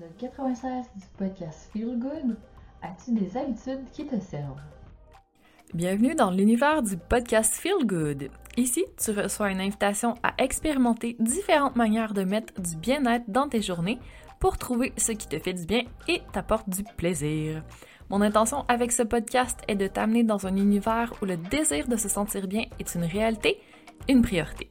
l'épisode 96 du podcast Feel Good. As-tu des habitudes qui te servent? Bienvenue dans l'univers du podcast Feel Good. Ici, tu reçois une invitation à expérimenter différentes manières de mettre du bien-être dans tes journées pour trouver ce qui te fait du bien et t'apporte du plaisir. Mon intention avec ce podcast est de t'amener dans un univers où le désir de se sentir bien est une réalité, une priorité.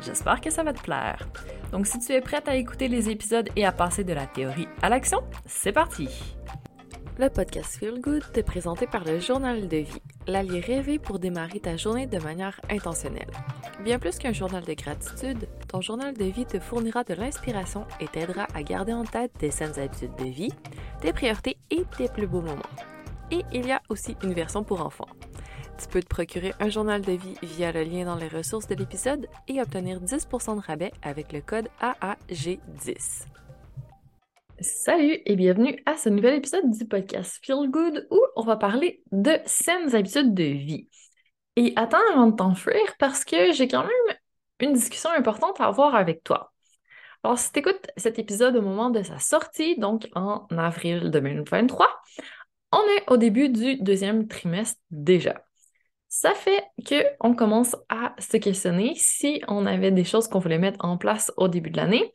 J'espère que ça va te plaire. Donc si tu es prête à écouter les épisodes et à passer de la théorie à l'action, c'est parti! Le podcast Feel Good est présenté par le Journal de vie, l'allié rêvé pour démarrer ta journée de manière intentionnelle. Bien plus qu'un journal de gratitude, ton journal de vie te fournira de l'inspiration et t'aidera à garder en tête tes saines habitudes de vie, tes priorités et tes plus beaux moments. Et il y a aussi une version pour enfants. Tu peux te procurer un journal de vie via le lien dans les ressources de l'épisode et obtenir 10% de rabais avec le code AAG10. Salut et bienvenue à ce nouvel épisode du podcast Feel Good où on va parler de saines habitudes de vie. Et attends avant de t'enfuir parce que j'ai quand même une discussion importante à avoir avec toi. Alors, si tu écoutes cet épisode au moment de sa sortie, donc en avril 2023, on est au début du deuxième trimestre déjà. Ça fait qu'on commence à se questionner si on avait des choses qu'on voulait mettre en place au début de l'année.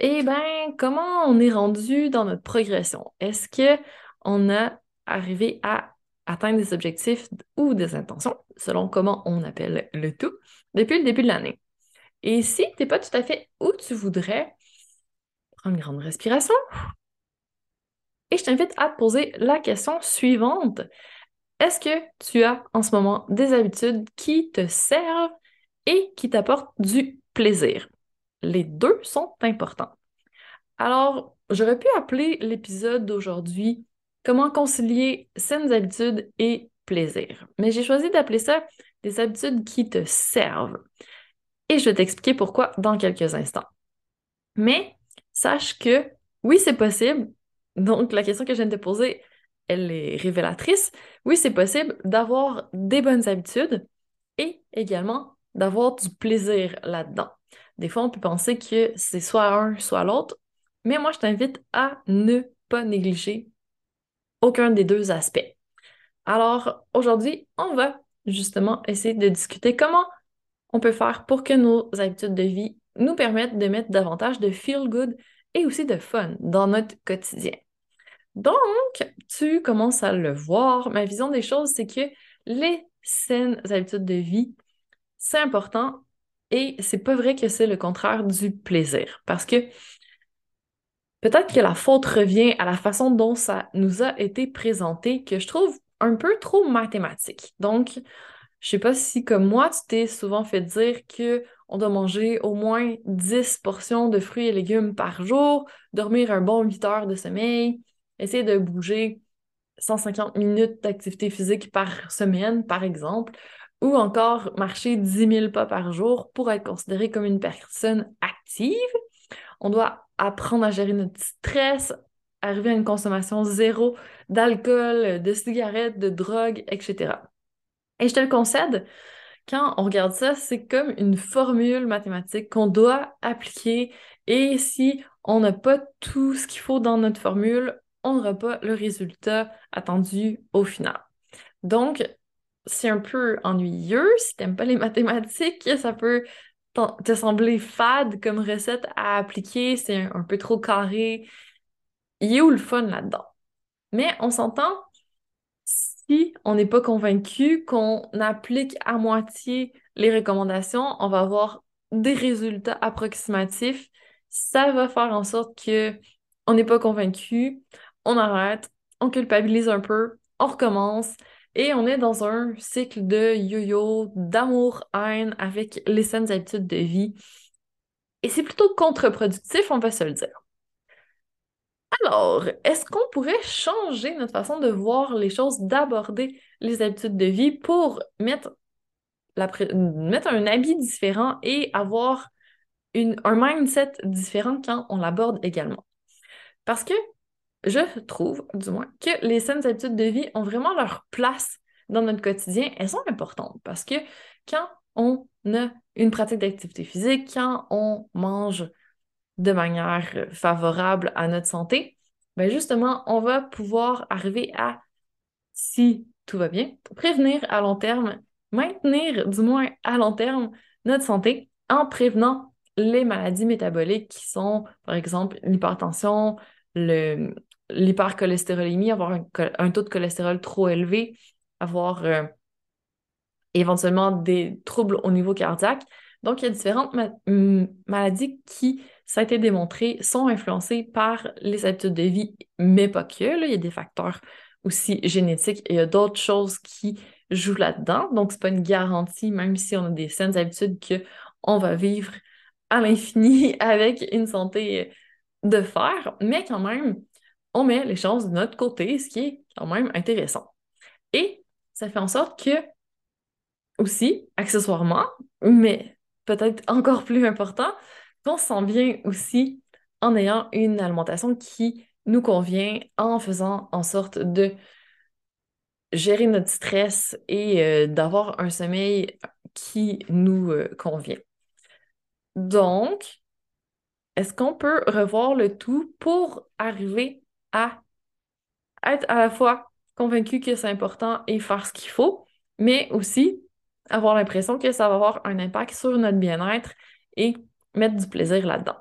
Eh bien, comment on est rendu dans notre progression? Est-ce qu'on a arrivé à atteindre des objectifs ou des intentions, selon comment on appelle le tout, depuis le début de l'année? Et si tu n'es pas tout à fait où tu voudrais, prends une grande respiration. Et je t'invite à te poser la question suivante. Est-ce que tu as en ce moment des habitudes qui te servent et qui t'apportent du plaisir? Les deux sont importants. Alors, j'aurais pu appeler l'épisode d'aujourd'hui Comment concilier saines habitudes et plaisir. Mais j'ai choisi d'appeler ça des habitudes qui te servent. Et je vais t'expliquer pourquoi dans quelques instants. Mais sache que oui, c'est possible. Donc, la question que je viens de te poser, elle est révélatrice. Oui, c'est possible d'avoir des bonnes habitudes et également d'avoir du plaisir là-dedans. Des fois, on peut penser que c'est soit un, soit l'autre, mais moi, je t'invite à ne pas négliger aucun des deux aspects. Alors, aujourd'hui, on va justement essayer de discuter comment on peut faire pour que nos habitudes de vie nous permettent de mettre davantage de feel good et aussi de fun dans notre quotidien. Donc, tu commences à le voir. Ma vision des choses, c'est que les saines habitudes de vie, c'est important et c'est pas vrai que c'est le contraire du plaisir. Parce que peut-être que la faute revient à la façon dont ça nous a été présenté, que je trouve un peu trop mathématique. Donc, je sais pas si, comme moi, tu t'es souvent fait dire que on doit manger au moins 10 portions de fruits et légumes par jour, dormir un bon 8 heures de sommeil, essayer de bouger 150 minutes d'activité physique par semaine, par exemple, ou encore marcher 10 000 pas par jour pour être considéré comme une personne active. On doit apprendre à gérer notre stress, arriver à une consommation zéro d'alcool, de cigarettes, de drogue, etc. Et je te le concède, quand on regarde ça, c'est comme une formule mathématique qu'on doit appliquer et si on n'a pas tout ce qu'il faut dans notre formule, on n'aura pas le résultat attendu au final. Donc, c'est un peu ennuyeux. Si tu n'aimes pas les mathématiques, ça peut te sembler fade comme recette à appliquer. C'est un, peu trop carré. Il y a où le fun là-dedans? Mais on s'entend, si on n'est pas convaincu qu'on applique à moitié les recommandations, on va avoir des résultats approximatifs. Ça va faire en sorte que on n'est pas convaincu, on arrête, on culpabilise un peu, on recommence et on est dans un cycle de yo-yo, d'amour-haine avec les saines habitudes de vie. Et c'est plutôt contre-productif, on va se le dire. Alors, est-ce qu'on pourrait changer notre façon de voir les choses, d'aborder les habitudes de vie pour mettre, mettre un habit différent et avoir un mindset différent quand on l'aborde également? Parce que je trouve, du moins, que les saines habitudes de vie ont vraiment leur place dans notre quotidien. Elles sont importantes parce que quand on a une pratique d'activité physique, quand on mange de manière favorable à notre santé, ben justement, on va pouvoir arriver à, si tout va bien, prévenir à long terme, maintenir du moins à long terme notre santé en prévenant les maladies métaboliques qui sont, par exemple, l'hypertension, l'hypercholestérolémie, avoir un, taux de cholestérol trop élevé, avoir euh, éventuellement des troubles au niveau cardiaque. Donc, il y a différentes maladies qui, ça a été démontré, sont influencées par les habitudes de vie, mais pas que. Il y a des facteurs aussi génétiques et il y a d'autres choses qui jouent là-dedans. Donc, c'est pas une garantie, même si on a des saines habitudes, qu'on va vivre à l'infini avec une santé de fer, mais quand même, on met les choses de notre côté, ce qui est quand même intéressant. Et ça fait en sorte que, aussi, accessoirement, mais peut-être encore plus important, qu'on se sent bien aussi en ayant une alimentation qui nous convient, en faisant en sorte de gérer notre stress et euh, d'avoir un sommeil qui nous euh, convient. Donc, est-ce qu'on peut revoir le tout pour arriver à être à la fois convaincu que c'est important et faire ce qu'il faut, mais aussi avoir l'impression que ça va avoir un impact sur notre bien-être et mettre du plaisir là-dedans.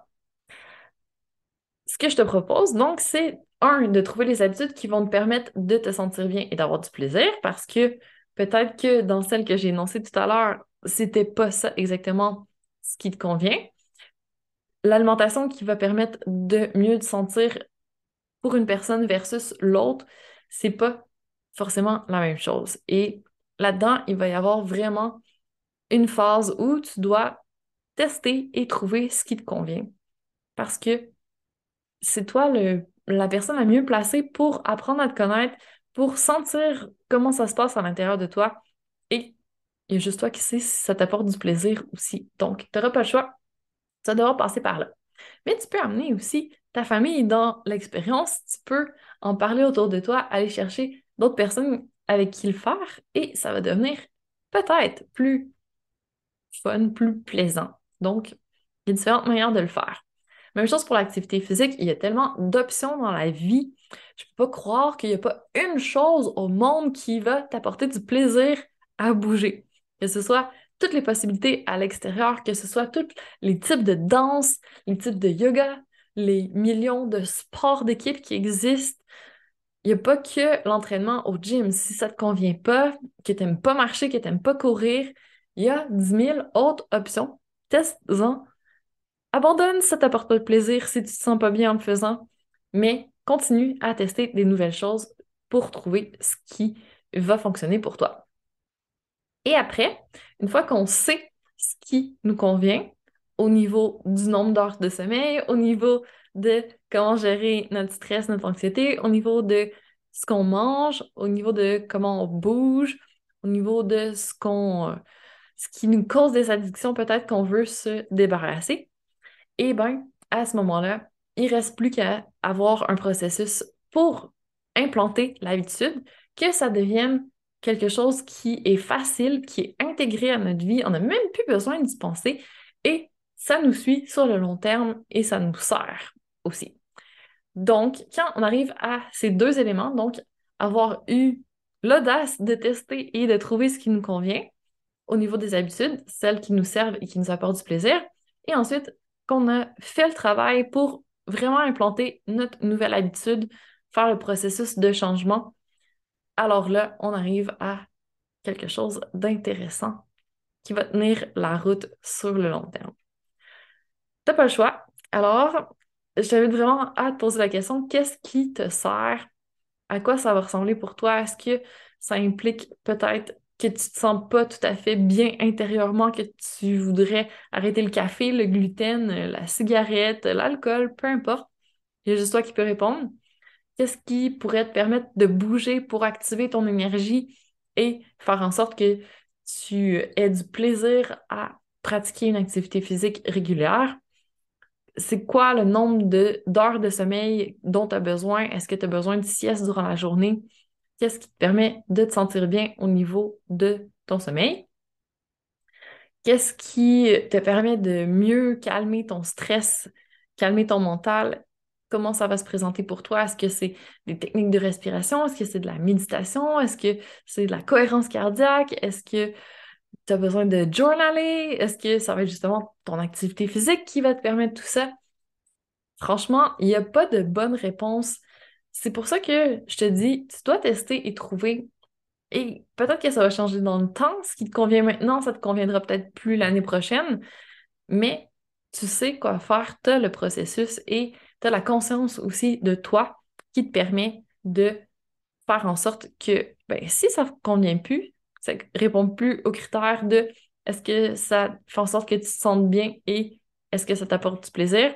Ce que je te propose, donc, c'est un, de trouver les habitudes qui vont te permettre de te sentir bien et d'avoir du plaisir parce que peut-être que dans celle que j'ai énoncée tout à l'heure, c'était pas ça exactement ce qui te convient. L'alimentation qui va permettre de mieux te sentir pour une personne versus l'autre, c'est pas forcément la même chose. Et là-dedans, il va y avoir vraiment une phase où tu dois tester et trouver ce qui te convient. Parce que c'est toi la personne la mieux placée pour apprendre à te connaître, pour sentir comment ça se passe à l'intérieur de toi. Et il y a juste toi qui sais si ça t'apporte du plaisir aussi. Donc, tu n'auras pas le choix. Ça devra passer par là. Mais tu peux amener aussi ta famille dans l'expérience. Tu peux en parler autour de toi, aller chercher d'autres personnes avec qui le faire et ça va devenir peut-être plus fun, plus plaisant. Donc, il y a différentes manières de le faire. Même chose pour l'activité physique, il y a tellement d'options dans la vie. Je ne peux pas croire qu'il n'y a pas une chose au monde qui va t'apporter du plaisir à bouger. Que ce soit toutes les possibilités à l'extérieur, que ce soit tous les types de danse, les types de yoga, les millions de sports d'équipe qui existent, il n'y a pas que l'entraînement au gym. Si ça ne te convient pas, que tu n'aimes pas marcher, que tu n'aimes pas courir, il y a 10 000 autres options. Teste-en. Abandonne ça t'apporte pas de plaisir, si tu te sens pas bien en le faisant, mais continue à tester des nouvelles choses pour trouver ce qui va fonctionner pour toi. Et après, une fois qu'on sait ce qui nous convient au niveau du nombre d'heures de sommeil, au niveau de comment gérer notre stress, notre anxiété, au niveau de ce qu'on mange, au niveau de comment on bouge, au niveau de ce qu'on, ce qui nous cause des addictions peut-être qu'on veut se débarrasser, et eh bien, à ce moment-là, il ne reste plus qu'à avoir un processus pour implanter l'habitude, que ça devienne quelque chose qui est facile, qui est intégré à notre vie. On n'a même plus besoin d'y penser et ça nous suit sur le long terme et ça nous sert aussi. Donc, quand on arrive à ces deux éléments, donc avoir eu l'audace de tester et de trouver ce qui nous convient au niveau des habitudes, celles qui nous servent et qui nous apportent du plaisir, et ensuite qu'on a fait le travail pour vraiment implanter notre nouvelle habitude, faire le processus de changement, alors là, on arrive à quelque chose d'intéressant qui va tenir la route sur le long terme. T'as pas le choix. Alors, je t'invite vraiment à te poser la question, qu'est-ce qui te sert? À quoi ça va ressembler pour toi? Est-ce que ça implique peut-être que tu te sens pas tout à fait bien intérieurement, que tu voudrais arrêter le café, le gluten, la cigarette, l'alcool, peu importe? Il y a juste toi qui peux répondre. Qu'est-ce qui pourrait te permettre de bouger pour activer ton énergie et faire en sorte que tu aies du plaisir à pratiquer une activité physique régulière? C'est quoi le nombre d'heures de, sommeil dont tu as besoin? Est-ce que tu as besoin de sieste durant la journée? Qu'est-ce qui te permet de te sentir bien au niveau de ton sommeil? Qu'est-ce qui te permet de mieux calmer ton stress, calmer ton mental? Comment ça va se présenter pour toi? Est-ce que c'est des techniques de respiration? Est-ce que c'est de la méditation? Est-ce que c'est de la cohérence cardiaque? Est-ce que tu as besoin de journaler? Est-ce que ça va être justement ton activité physique qui va te permettre tout ça? Franchement, il n'y a pas de bonne réponse. C'est pour ça que je te dis, tu dois tester et trouver et peut-être que ça va changer dans le temps. Ce qui te convient maintenant, ça te conviendra peut-être plus l'année prochaine. Mais tu sais quoi faire, tu as le processus et tu as la conscience aussi de toi qui te permet de faire en sorte que ben, si ça ne convient plus, ça ne répond plus aux critères de est-ce que ça fait en sorte que tu te sentes bien et est-ce que ça t'apporte du plaisir,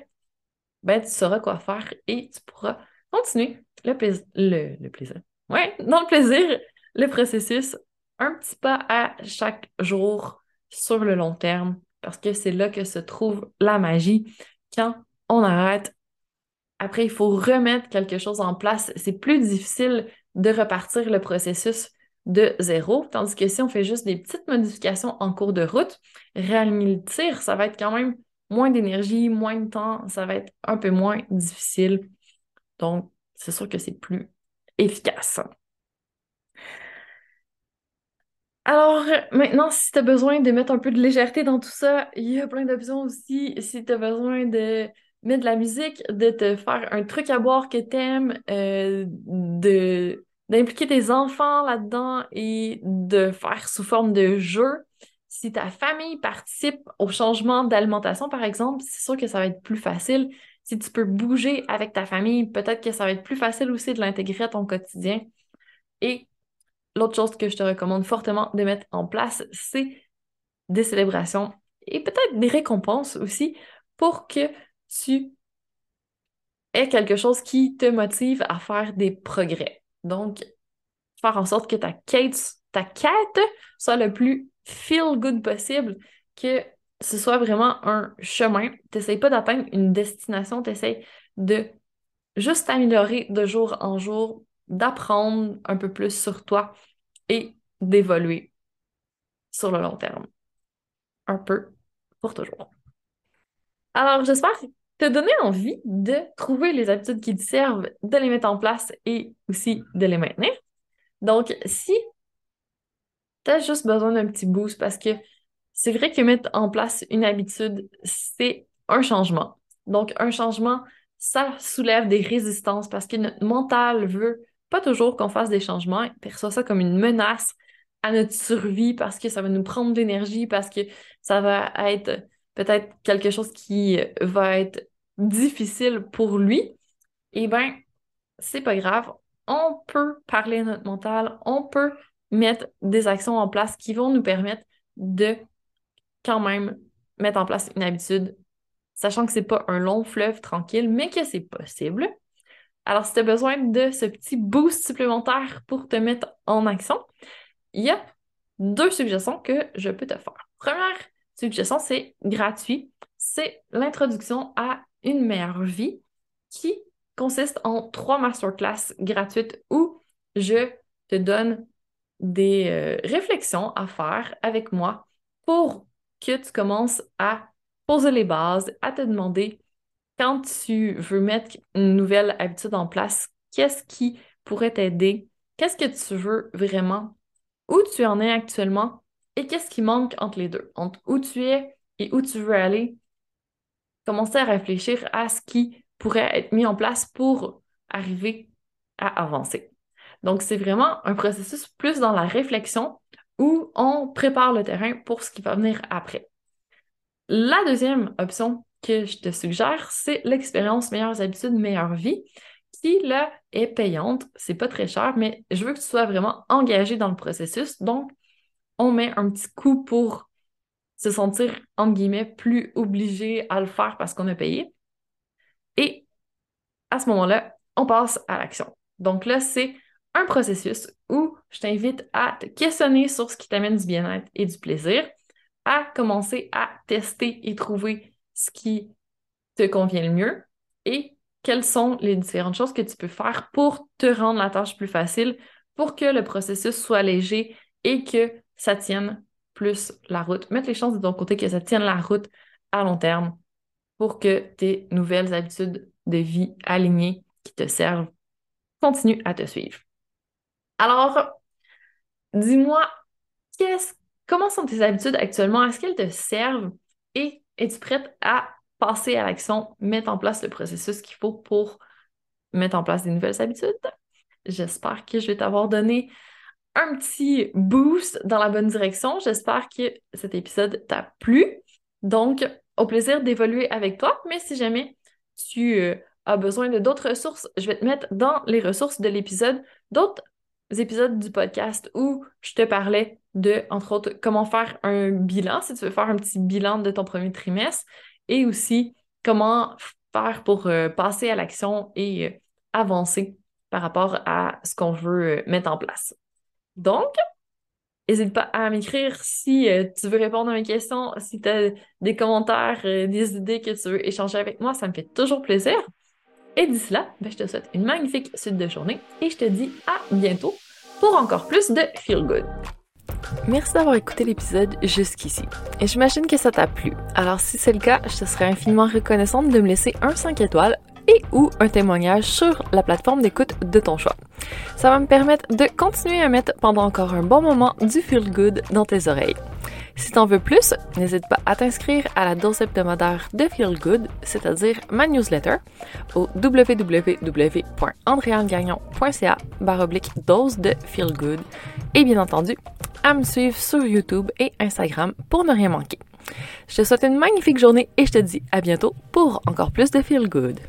ben tu sauras quoi faire et tu pourras continuer le, plaisir. Le, plaisir. Ouais, dans le plaisir le processus un petit pas à chaque jour sur le long terme, parce que c'est là que se trouve la magie. Quand on arrête, après, il faut remettre quelque chose en place. C'est plus difficile de repartir le processus de zéro, tandis que si on fait juste des petites modifications en cours de route, réaligner le tir, ça va être quand même moins d'énergie, moins de temps, ça va être un peu moins difficile. Donc, c'est sûr que c'est plus efficace. Alors, maintenant, si tu as besoin de mettre un peu de légèreté dans tout ça, il y a plein d'options aussi. Si tu as besoin de mettre de la musique, de te faire un truc à boire que t'aimes, euh, de d'impliquer tes enfants là-dedans et de faire sous forme de jeu. Si ta famille participe au changement d'alimentation, par exemple, c'est sûr que ça va être plus facile. Si tu peux bouger avec ta famille, peut-être que ça va être plus facile aussi de l'intégrer à ton quotidien. Et l'autre chose que je te recommande fortement de mettre en place, c'est des célébrations et peut-être des récompenses aussi pour que tu aies quelque chose qui te motive à faire des progrès. Donc, faire en sorte que ta quête, ta quête soit le plus feel good possible, que ce soit vraiment un chemin. Tu n'essayes pas d'atteindre une destination, tu essaies de juste t'améliorer de jour en jour, d'apprendre un peu plus sur toi et d'évoluer sur le long terme. Un peu pour toujours. Alors, j'espère te donner envie de trouver les habitudes qui te servent, de les mettre en place et aussi de les maintenir? Donc, si tu as juste besoin d'un petit boost parce que c'est vrai que mettre en place une habitude, c'est un changement. Donc, un changement, ça soulève des résistances parce que notre mental veut pas toujours qu'on fasse des changements, il perçoit ça comme une menace à notre survie parce que ça va nous prendre de l'énergie, parce que ça va être peut-être quelque chose qui va être difficile pour lui, eh bien, c'est pas grave. On peut parler à notre mental, on peut mettre des actions en place qui vont nous permettre de quand même mettre en place une habitude, sachant que c'est pas un long fleuve tranquille, mais que c'est possible. Alors, si tu as besoin de ce petit boost supplémentaire pour te mettre en action, il deux suggestions que je peux te faire. Première suggestion, c'est gratuit. C'est l'introduction à une meilleure vie qui consiste en trois masterclass gratuites où je te donne des euh, réflexions à faire avec moi pour que tu commences à poser les bases, à te demander quand tu veux mettre une nouvelle habitude en place, qu'est-ce qui pourrait t'aider? Qu'est-ce que tu veux vraiment? Où tu en es actuellement? Et qu'est-ce qui manque entre les deux? Entre où tu es et où tu veux aller? Commencer à réfléchir à ce qui pourrait être mis en place pour arriver à avancer. Donc, c'est vraiment un processus plus dans la réflexion où on prépare le terrain pour ce qui va venir après. La deuxième option que je te suggère, c'est l'expérience Meilleures habitudes, meilleure vie, qui là est payante. C'est pas très cher, mais je veux que tu sois vraiment engagé dans le processus. Donc, on met un petit coup pour se sentir, entre guillemets, plus obligé à le faire parce qu'on a payé. Et à ce moment-là, on passe à l'action. Donc là, c'est un processus où je t'invite à te questionner sur ce qui t'amène du bien-être et du plaisir, à commencer à tester et trouver ce qui te convient le mieux et quelles sont les différentes choses que tu peux faire pour te rendre la tâche plus facile, pour que le processus soit léger et que ça tienne plus la route. Mettre les chances de ton côté que ça tienne la route à long terme pour que tes nouvelles habitudes de vie alignées qui te servent continuent à te suivre. Alors, dis-moi, comment sont tes habitudes actuellement? Est-ce qu'elles te servent et es-tu prête à passer à l'action, mettre en place le processus qu'il faut pour mettre en place des nouvelles habitudes? J'espère que je vais t'avoir donné un petit boost dans la bonne direction. J'espère que cet épisode t'a plu. Donc, au plaisir d'évoluer avec toi, mais si jamais tu euh, as besoin de d'autres ressources, je vais te mettre dans les ressources de l'épisode d'autres épisodes du podcast où je te parlais de, entre autres, comment faire un bilan, si tu veux faire un petit bilan de ton premier trimestre, et aussi comment faire pour euh, passer à l'action et euh, avancer par rapport à ce qu'on veut mettre en place. Donc, n'hésite pas à m'écrire si euh, tu veux répondre à mes questions, si tu as des commentaires, euh, des idées que tu veux échanger avec moi, ça me fait toujours plaisir. Et d'ici là, ben, je te souhaite une magnifique suite de journée et je te dis à bientôt pour encore plus de Feel Good. Merci d'avoir écouté l'épisode jusqu'ici. Et j'imagine que ça t'a plu. Alors si c'est le cas, je te serais infiniment reconnaissante de me laisser un 5 étoiles et ou un témoignage sur la plateforme d'écoute de ton choix. Ça va me permettre de continuer à mettre pendant encore un bon moment du feel good dans tes oreilles. Si t'en veux plus, n'hésite pas à t'inscrire à la dose hebdomadaire de Feel Good, c'est-à-dire ma newsletter, au www.andréangagnon.ca baroblique dose de Feel Good et bien entendu à me suivre sur YouTube et Instagram pour ne rien manquer. Je te souhaite une magnifique journée et je te dis à bientôt pour encore plus de Feel Good.